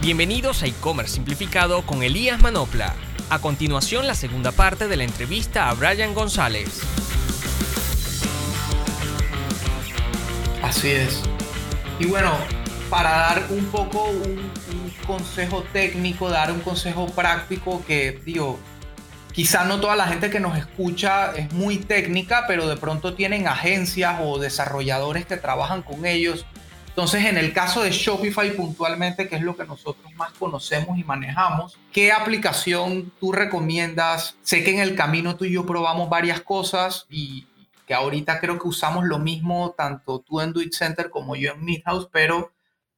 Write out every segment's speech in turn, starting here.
Bienvenidos a e-commerce simplificado con Elías Manopla. A continuación la segunda parte de la entrevista a Brian González. Así es. Y bueno, para dar un poco un, consejo técnico, dar un consejo práctico que, digo, quizá no toda la gente que nos escucha es muy técnica, pero de pronto tienen agencias o desarrolladores que trabajan con ellos. Entonces, en el caso de Shopify puntualmente, que es lo que nosotros más conocemos y manejamos, ¿qué aplicación tú recomiendas? Sé que en el camino tú y yo probamos varias cosas y que ahorita creo que usamos lo mismo tanto tú en Do Center como yo en Midhouse, pero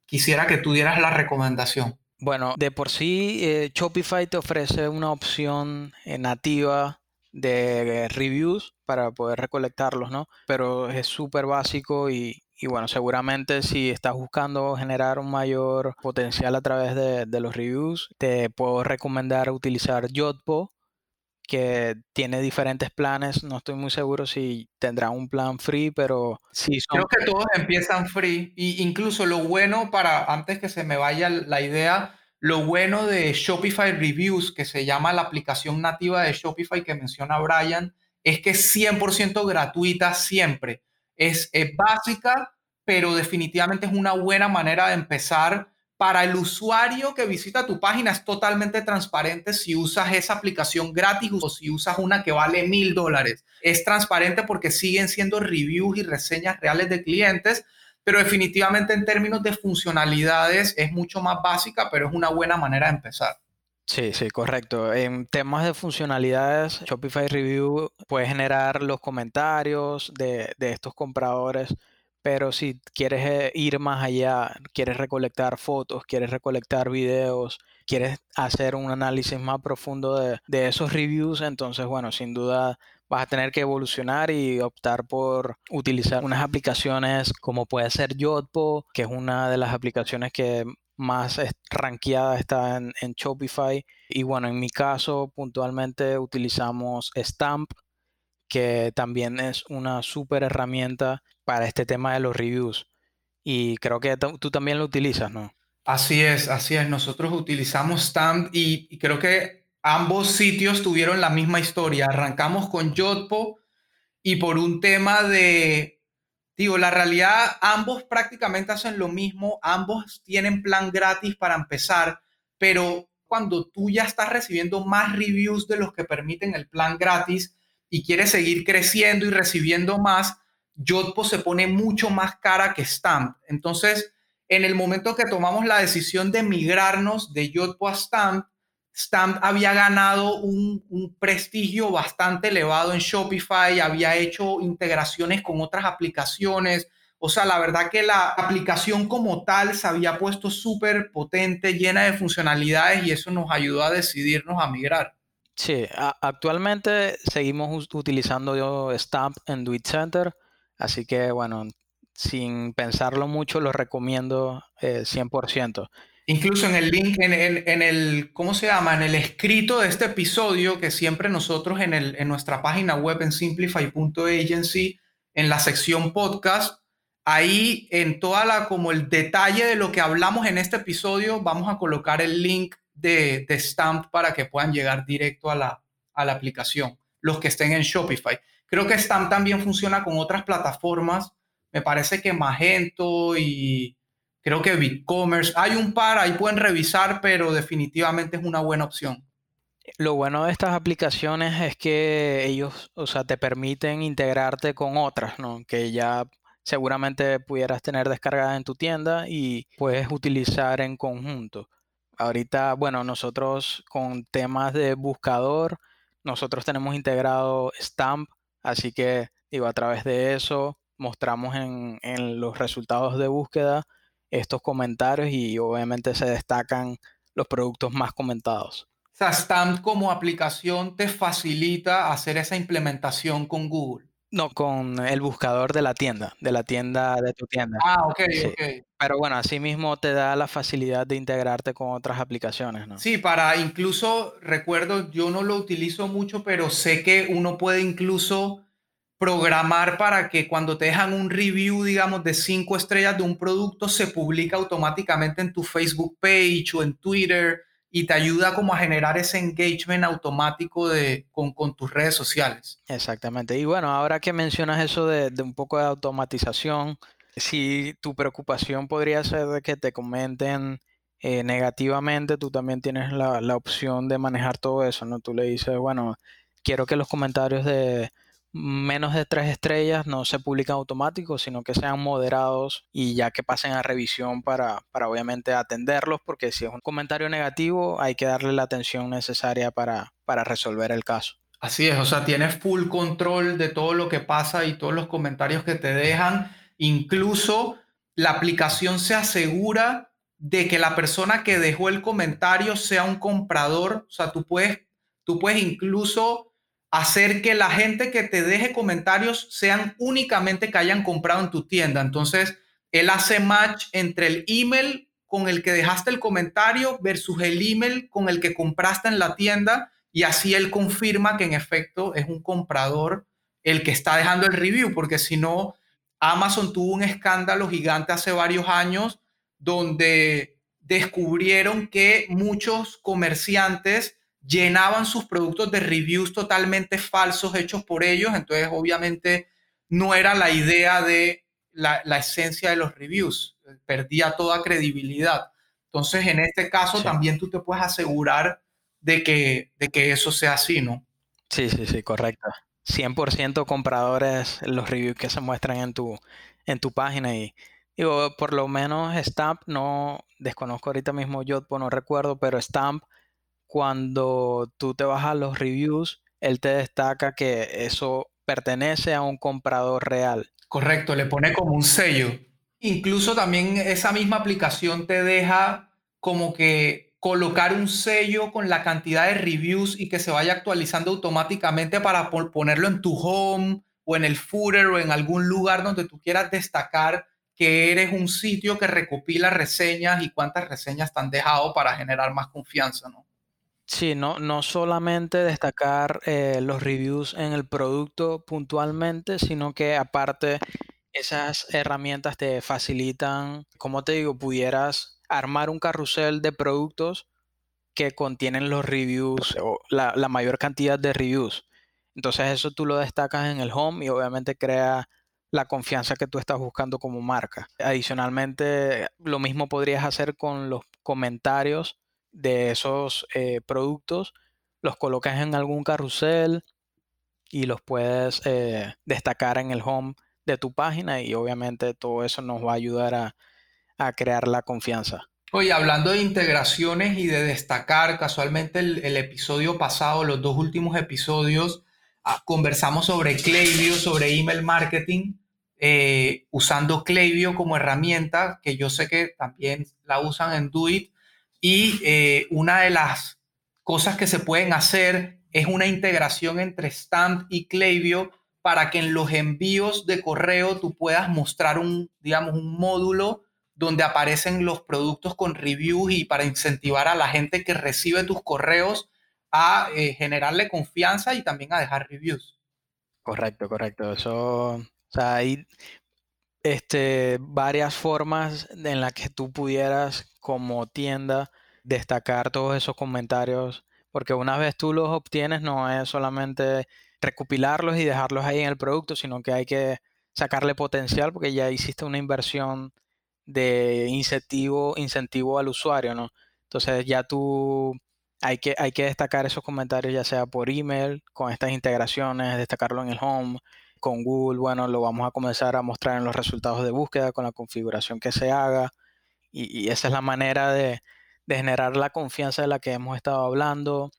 quisiera que tú dieras la recomendación. Bueno, de por sí, eh, Shopify te ofrece una opción eh, nativa de reviews para poder recolectarlos, ¿no? Pero es súper básico y, bueno, seguramente si estás buscando generar un mayor potencial a través de, de los reviews, te puedo recomendar utilizar Yotpo, que tiene diferentes planes. No estoy muy seguro si tendrá un plan free, pero sí Creo que todos empiezan free. Y incluso lo bueno para, antes que se me vaya la idea, lo bueno de Shopify Reviews, que se llama la aplicación nativa de Shopify que menciona Brian, es que es 100% gratuita siempre. Es, básica, pero definitivamente es una buena manera de empezar para el usuario que visita tu página es totalmente transparente si usas esa aplicación gratis o si usas una que vale mil dólares. Es transparente porque siguen siendo reviews y reseñas reales de clientes, pero definitivamente en términos de funcionalidades es mucho más básica, pero es una buena manera de empezar. Sí, sí, correcto. En temas de funcionalidades, Shopify Review puede generar los comentarios de, de estos compradores pero si quieres eh, ir más allá, quieres recolectar fotos, quieres recolectar videos, quieres hacer un análisis más profundo de, esos reviews, entonces, bueno, sin duda vas a tener que evolucionar y optar por utilizar unas aplicaciones como puede ser Yotpo, que es una de las aplicaciones que más rankeada está en, en Shopify. Y bueno, en mi caso, puntualmente utilizamos Stamp, que también es una súper herramienta para este tema de los reviews. Y creo que tú también lo utilizas, ¿no? Así es, así es. Nosotros utilizamos Stamp y, creo que ambos sitios tuvieron la misma historia. Arrancamos con Yotpo y por un tema de, digo, la realidad, ambos prácticamente hacen lo mismo, ambos tienen plan gratis para empezar, pero cuando tú ya estás recibiendo más reviews de los que permiten el plan gratis y quieres seguir creciendo y recibiendo más, Yotpo se pone mucho más cara que Stamp. Entonces, en el momento que tomamos la decisión de migrarnos de Yotpo a Stamp, Stamp había ganado un, prestigio bastante elevado en Shopify, había hecho integraciones con otras aplicaciones. O sea, la verdad que la aplicación como tal se había puesto súper potente, llena de funcionalidades y eso nos ayudó a decidirnos a migrar. Sí, actualmente seguimos utilizando Stamp en Duit Center Así que bueno, sin pensarlo mucho, lo recomiendo 100%. Incluso en el link, en, en, el, ¿cómo se llama? En el escrito de este episodio, que siempre nosotros en, el, en nuestra página web en simplify.agency, en la sección podcast, ahí en toda la, como el detalle de lo que hablamos en este episodio, vamos a colocar el link de, de Stamp para que puedan llegar directo a la, a la aplicación, los que estén en Shopify. Creo que Stamp también funciona con otras plataformas. Me parece que Magento y creo que BigCommerce. Hay un par, ahí pueden revisar, pero definitivamente es una buena opción. Lo bueno de estas aplicaciones es que ellos, o sea, te permiten integrarte con otras, ¿no? Que ya seguramente pudieras tener descargadas en tu tienda y puedes utilizar en conjunto. Ahorita, bueno, nosotros con temas de buscador, nosotros tenemos integrado Stamp Así que, digo, a través de eso mostramos en, los resultados de búsqueda estos comentarios y obviamente se destacan los productos más comentados. O sea, Stamp como aplicación te facilita hacer esa implementación con Google. No, con el buscador de la tienda, de la tienda de tu tienda. Ah, ok, ok. Pero bueno, así mismo te da la facilidad de integrarte con otras aplicaciones, ¿no? Sí, para incluso, recuerdo, yo no lo utilizo mucho, pero sé que uno puede incluso programar para que cuando te dejan un review, digamos, de cinco estrellas de un producto, se publica automáticamente en tu Facebook page o en Twitter y te ayuda como a generar ese engagement automático de, con, con tus redes sociales. Exactamente. Y bueno, ahora que mencionas eso de, un poco de automatización, si tu preocupación podría ser de que te comenten eh, negativamente, tú también tienes la, la, opción de manejar todo eso, ¿no? Tú le dices, bueno, quiero que los comentarios de menos de tres estrellas no se publican automáticos, sino que sean moderados y ya que pasen a revisión para, para obviamente atenderlos, porque si es un comentario negativo hay que darle la atención necesaria para, para resolver el caso. Así es, o sea, tienes full control de todo lo que pasa y todos los comentarios que te dejan. Incluso la aplicación se asegura de que la persona que dejó el comentario sea un comprador. O sea, tú puedes, tú puedes incluso hacer que la gente que te deje comentarios sean únicamente que hayan comprado en tu tienda. Entonces, él hace match entre el email con el que dejaste el comentario versus el email con el que compraste en la tienda y así él confirma que en efecto es un comprador el que está dejando el review, porque si no, Amazon tuvo un escándalo gigante hace varios años donde descubrieron que muchos comerciantes llenaban sus productos de reviews totalmente falsos hechos por ellos, entonces obviamente no era la idea de la, esencia de los reviews, perdía toda credibilidad. Entonces en este caso también tú te puedes asegurar de que, de que eso sea así, ¿no? Sí, sí, sí, correcto. 100% compradores los reviews que se muestran en tu, en tu página y digo, por lo menos Stamp, no desconozco ahorita mismo yo, no recuerdo, pero Stamp cuando tú te vas a los reviews, él te destaca que eso pertenece a un comprador real. Correcto, le pone como un sello. Incluso también esa misma aplicación te deja como que colocar un sello con la cantidad de reviews y que se vaya actualizando automáticamente para ponerlo en tu home o en el footer o en algún lugar donde tú quieras destacar que eres un sitio que recopila reseñas y cuántas reseñas te han dejado para generar más confianza, ¿no? Sí, no, no solamente destacar eh, los reviews en el producto puntualmente, sino que aparte esas herramientas te facilitan, como te digo, pudieras armar un carrusel de productos que contienen los reviews o la, la mayor cantidad de reviews. Entonces eso tú lo destacas en el home y obviamente crea la confianza que tú estás buscando como marca. Adicionalmente, lo mismo podrías hacer con los comentarios de esos eh, productos, los colocas en algún carrusel y los puedes eh, destacar en el home de tu página y obviamente todo eso nos va a ayudar a, crear la confianza. Oye, hablando de integraciones y de destacar, casualmente el, episodio pasado, los dos últimos episodios, ah, conversamos sobre Klaviyo, sobre email marketing, eh, usando Klaviyo como herramienta, que yo sé que también la usan en Duit. Y eh, una de las cosas que se pueden hacer es una integración entre Stamp y Klaviyo para que en los envíos de correo tú puedas mostrar un, digamos, un módulo donde aparecen los productos con reviews y para incentivar a la gente que recibe tus correos a eh, generarle confianza y también a dejar reviews. Correcto, correcto. Eso, o sea, hay este, varias formas en las que tú pudieras como tienda destacar todos esos comentarios, porque una vez tú los obtienes no es solamente recopilarlos y dejarlos ahí en el producto, sino que hay que sacarle potencial porque ya hiciste una inversión de incentivo, incentivo al usuario, ¿no? Entonces ya tú hay que, hay que destacar esos comentarios ya sea por email, con estas integraciones, destacarlo en el home, con Google, bueno, lo vamos a comenzar a mostrar en los resultados de búsqueda con la configuración que se haga. Y, esa es la manera de, generar la confianza de la que hemos estado hablando,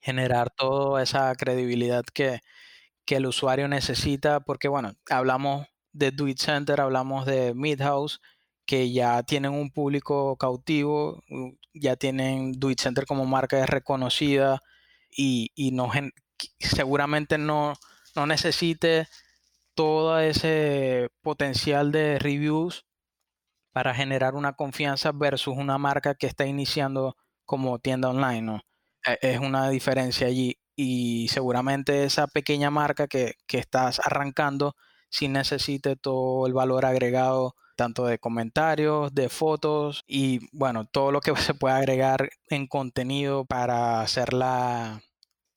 generar toda esa credibilidad que, el usuario necesita, porque bueno, hablamos de It Center, hablamos de Midhouse, que ya tienen un público cautivo, ya tienen It Center como marca reconocida y, seguramente no, no necesite todo ese potencial de reviews para generar una confianza versus una marca que está iniciando como tienda online, ¿no? E, es una diferencia allí. y seguramente esa pequeña marca que, que estás arrancando si necesite todo el valor agregado tanto de comentarios, de fotos y bueno, todo lo que se puede agregar en contenido para hacerla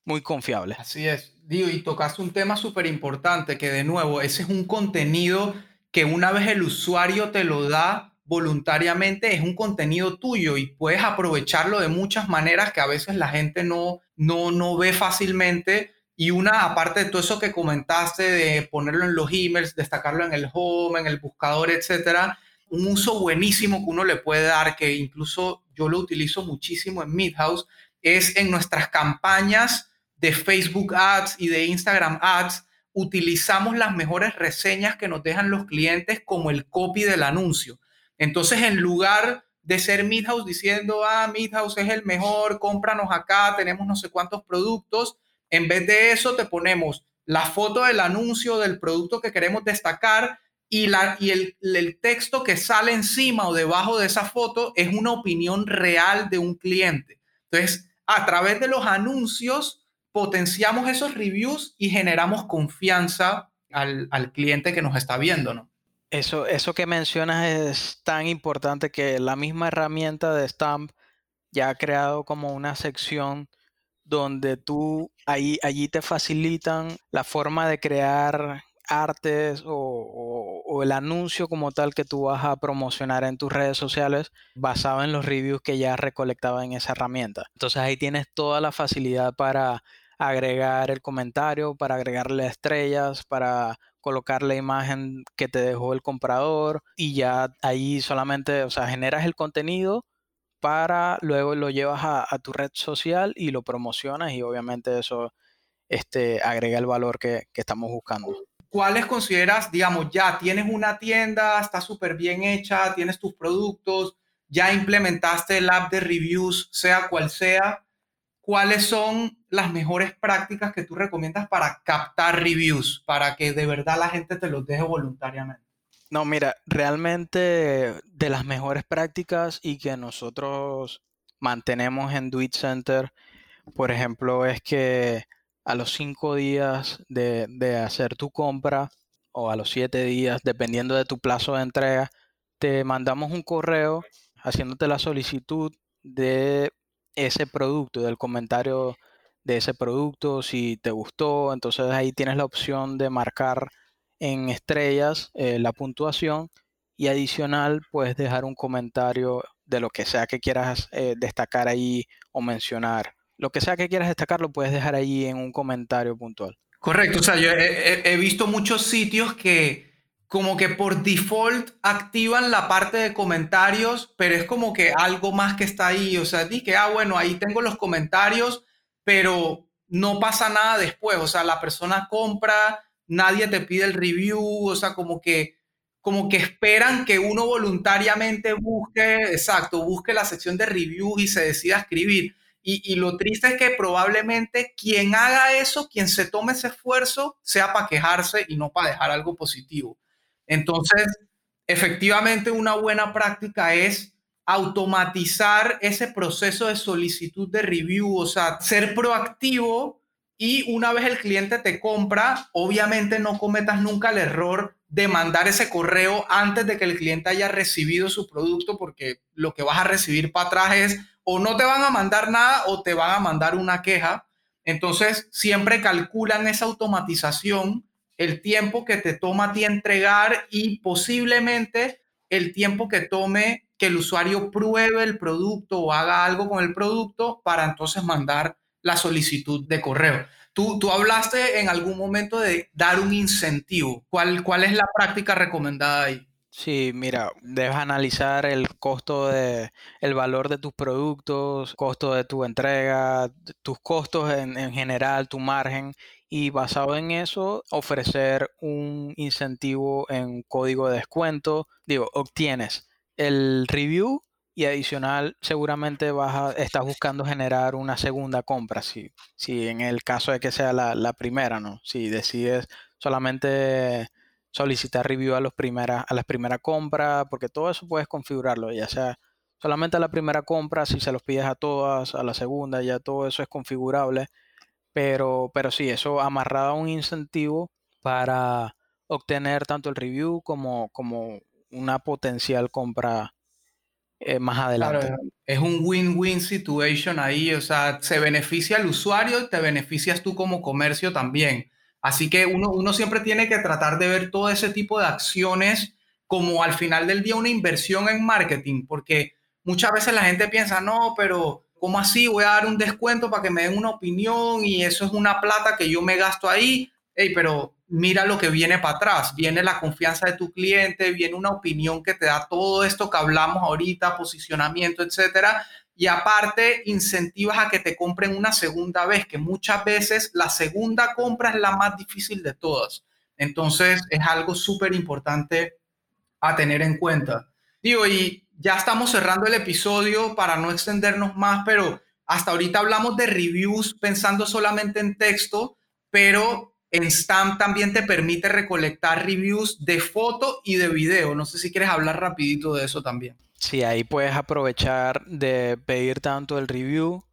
muy confiable. Así es. Digo, y tocaste un tema súper importante que de nuevo, ese es un contenido que una vez el usuario te lo da voluntariamente, es un contenido tuyo y puedes aprovecharlo de muchas maneras que a veces la gente no, no, no ve fácilmente. Y una, aparte de todo eso que comentaste, de ponerlo en los emails, destacarlo en el home, en el buscador, etcétera, un uso buenísimo que uno le puede dar, que incluso yo lo utilizo muchísimo en Midhouse, es en nuestras campañas de Facebook Ads y de Instagram Ads, utilizamos las mejores reseñas que nos dejan los clientes como el copy del anuncio. Entonces, en lugar de ser Midhouse diciendo, ah, Midhouse es el mejor, cómpranos acá, tenemos no sé cuántos productos, en vez de eso te ponemos la foto del anuncio del producto que queremos destacar y, la, y el, el texto que sale encima o debajo de esa foto es una opinión real de un cliente. Entonces, a través de los anuncios, potenciamos esos reviews y generamos confianza al, cliente que nos está viendo, ¿no? Eso, eso que mencionas es tan importante que la misma herramienta de Stamp ya ha creado como una sección donde tú ahí, allí te facilitan la forma de crear artes o, o, el anuncio como tal que tú vas a promocionar en tus redes sociales basado en los reviews que ya has recolectado en esa herramienta. Entonces ahí tienes toda la facilidad para agregar el comentario, para agregarle estrellas, para colocar la imagen que te dejó el comprador y ya ahí solamente, o sea, generas el contenido para luego lo llevas a, tu red social y lo promocionas y obviamente eso este, agrega el valor que, que estamos buscando. ¿Cuáles consideras, digamos, ya tienes una tienda, está súper bien hecha, tienes tus productos, ya implementaste el app de reviews, sea cual sea? ¿Cuáles son las mejores prácticas que tú recomiendas para captar reviews, para que de verdad la gente te los deje voluntariamente? No, mira, realmente de las mejores prácticas y que nosotros mantenemos en Do Center, por ejemplo, es que a los cinco días de, de hacer tu compra o a los siete días, dependiendo de tu plazo de entrega, te mandamos un correo haciéndote la solicitud de ese producto, del comentario de ese producto, si te gustó, entonces ahí tienes la opción de marcar en estrellas eh, la puntuación y adicional puedes dejar un comentario de lo que sea que quieras eh, destacar ahí o mencionar. Lo que sea que quieras destacar lo puedes dejar ahí en un comentario puntual. Correcto, o sea, yo he, visto muchos sitios que como que por default activan la parte de comentarios, pero es como que algo más que está ahí, o sea, di que, ah, bueno, ahí tengo los comentarios, pero no pasa nada después, o sea, la persona compra, nadie te pide el review, o sea, como que como que esperan que uno voluntariamente busque, exacto, busque la sección de review y se decida escribir. Y, y, lo triste es que probablemente quien haga eso, quien se tome ese esfuerzo, sea para quejarse y no para dejar algo positivo. Entonces, efectivamente, una buena práctica es automatizar ese proceso de solicitud de review, o sea, ser proactivo y una vez el cliente te compra, obviamente no cometas nunca el error de mandar ese correo antes de que el cliente haya recibido su producto, porque lo que vas a recibir para atrás es o no te van a mandar nada o te van a mandar una queja. Entonces, siempre calculan esa automatización, el tiempo que te toma a ti entregar y posiblemente el tiempo que tome que el usuario pruebe el producto o haga algo con el producto para entonces mandar la solicitud de correo. Tú, tú hablaste en algún momento de dar un incentivo. ¿Cuál, ¿Cuál es la práctica recomendada ahí? Sí, mira, debes analizar el costo de, el valor de tus productos, costo de tu entrega, tus costos en, en general, tu margen, y basado en eso, ofrecer un incentivo en código de descuento. Digo, obtienes el review y adicional seguramente vas a, estás buscando generar una segunda compra, si, si en el caso de que sea la, primera, ¿no? Si decides solamente solicitar review a, los primera, a las primeras compras, porque todo eso puedes configurarlo, ya sea solamente a la primera compra, si se los pides a todas, a la segunda, ya todo eso es configurable, Pero, pero sí, eso amarrado a un incentivo para obtener tanto el review como, como una potencial compra eh, más adelante. es un win-win situation ahí, o sea, se beneficia el usuario y te beneficias tú como comercio también. Así que uno, uno siempre tiene que tratar de ver todo ese tipo de acciones como al final del día una inversión en marketing, porque muchas veces la gente piensa, no, pero ¿cómo así? Voy a dar un descuento para que me den una opinión y eso es una plata que yo me gasto ahí. Hey, pero mira lo que viene para atrás. Viene la confianza de tu cliente, viene una opinión que te da todo esto que hablamos ahorita, posicionamiento, etcétera. Y aparte, incentivas a que te compren una segunda vez, que muchas veces la segunda compra es la más difícil de todas. Entonces, es algo súper importante a tener en cuenta. Digo, y ya estamos cerrando el episodio para no extendernos más, pero hasta ahorita hablamos de reviews pensando solamente en texto, pero en Stamp también te permite recolectar reviews de foto y de video. No sé si quieres hablar rapidito de eso también. Sí, ahí puedes aprovechar de pedir tanto el review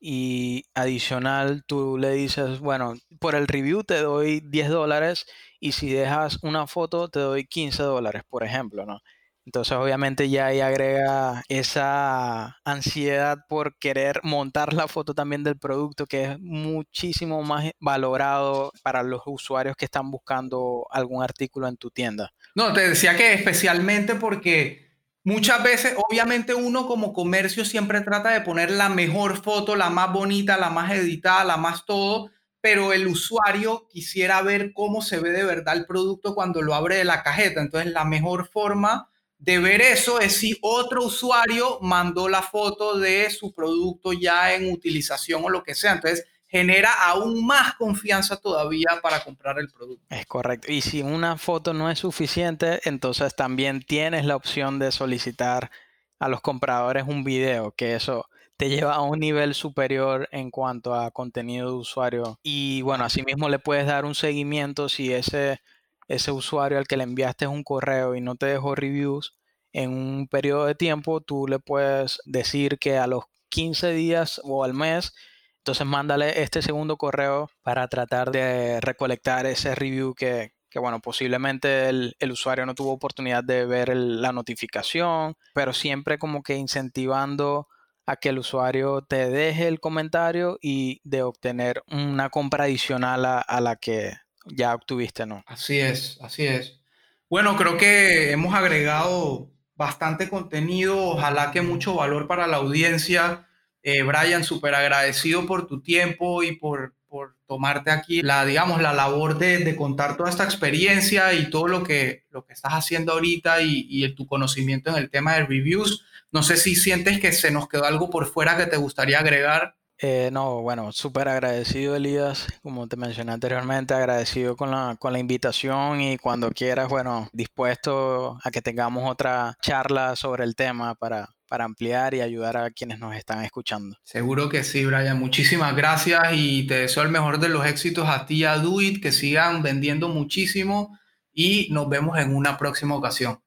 y adicional tú le dices, bueno, por el review te doy 10 dólares y si dejas una foto te doy 15 dólares, por ejemplo, ¿no? Entonces obviamente ya ahí agrega esa ansiedad por querer montar la foto también del producto que es muchísimo más valorado para los usuarios que están buscando algún artículo en tu tienda. No, te decía que especialmente porque muchas veces obviamente uno como comercio siempre trata de poner la mejor foto, la más bonita, la más editada, la más todo, pero el usuario quisiera ver cómo se ve de verdad el producto cuando lo abre de la cajeta. Entonces la mejor forma de ver eso es si otro usuario mandó la foto de su producto ya en utilización o lo que sea. Entonces, genera aún más confianza todavía para comprar el producto. Es correcto. Y si una foto no es suficiente, entonces también tienes la opción de solicitar a los compradores un video, que eso te lleva a un nivel superior en cuanto a contenido de usuario. Y bueno, asimismo le puedes dar un seguimiento si ese ese usuario al que le enviaste un correo y no te dejó reviews, en un periodo de tiempo tú le puedes decir que a los 15 días o al mes, entonces mándale este segundo correo para tratar de recolectar ese review que, bueno, posiblemente el, usuario no tuvo oportunidad de ver la notificación, pero siempre como que incentivando a que el usuario te deje el comentario y de obtener una compra adicional a la que ya obtuviste, ¿no? Así es, así es. Bueno, creo que hemos agregado bastante contenido, ojalá que mucho valor para la audiencia. Eh, Brian, súper agradecido por tu tiempo y por, por, tomarte aquí la, digamos, la labor de, de, contar toda esta experiencia y todo lo que, lo que estás haciendo ahorita y, y tu conocimiento en el tema de reviews. No sé si sientes que se nos quedó algo por fuera que te gustaría agregar. Eh, no, bueno, súper agradecido, Elías, como te mencioné anteriormente, agradecido con la, con la invitación y cuando quieras, bueno, dispuesto a que tengamos otra charla sobre el tema para, para ampliar y ayudar a quienes nos están escuchando. Seguro que sí, Brian. Muchísimas gracias y te deseo el mejor de los éxitos a ti a Duit, que sigan vendiendo muchísimo y nos vemos en una próxima ocasión.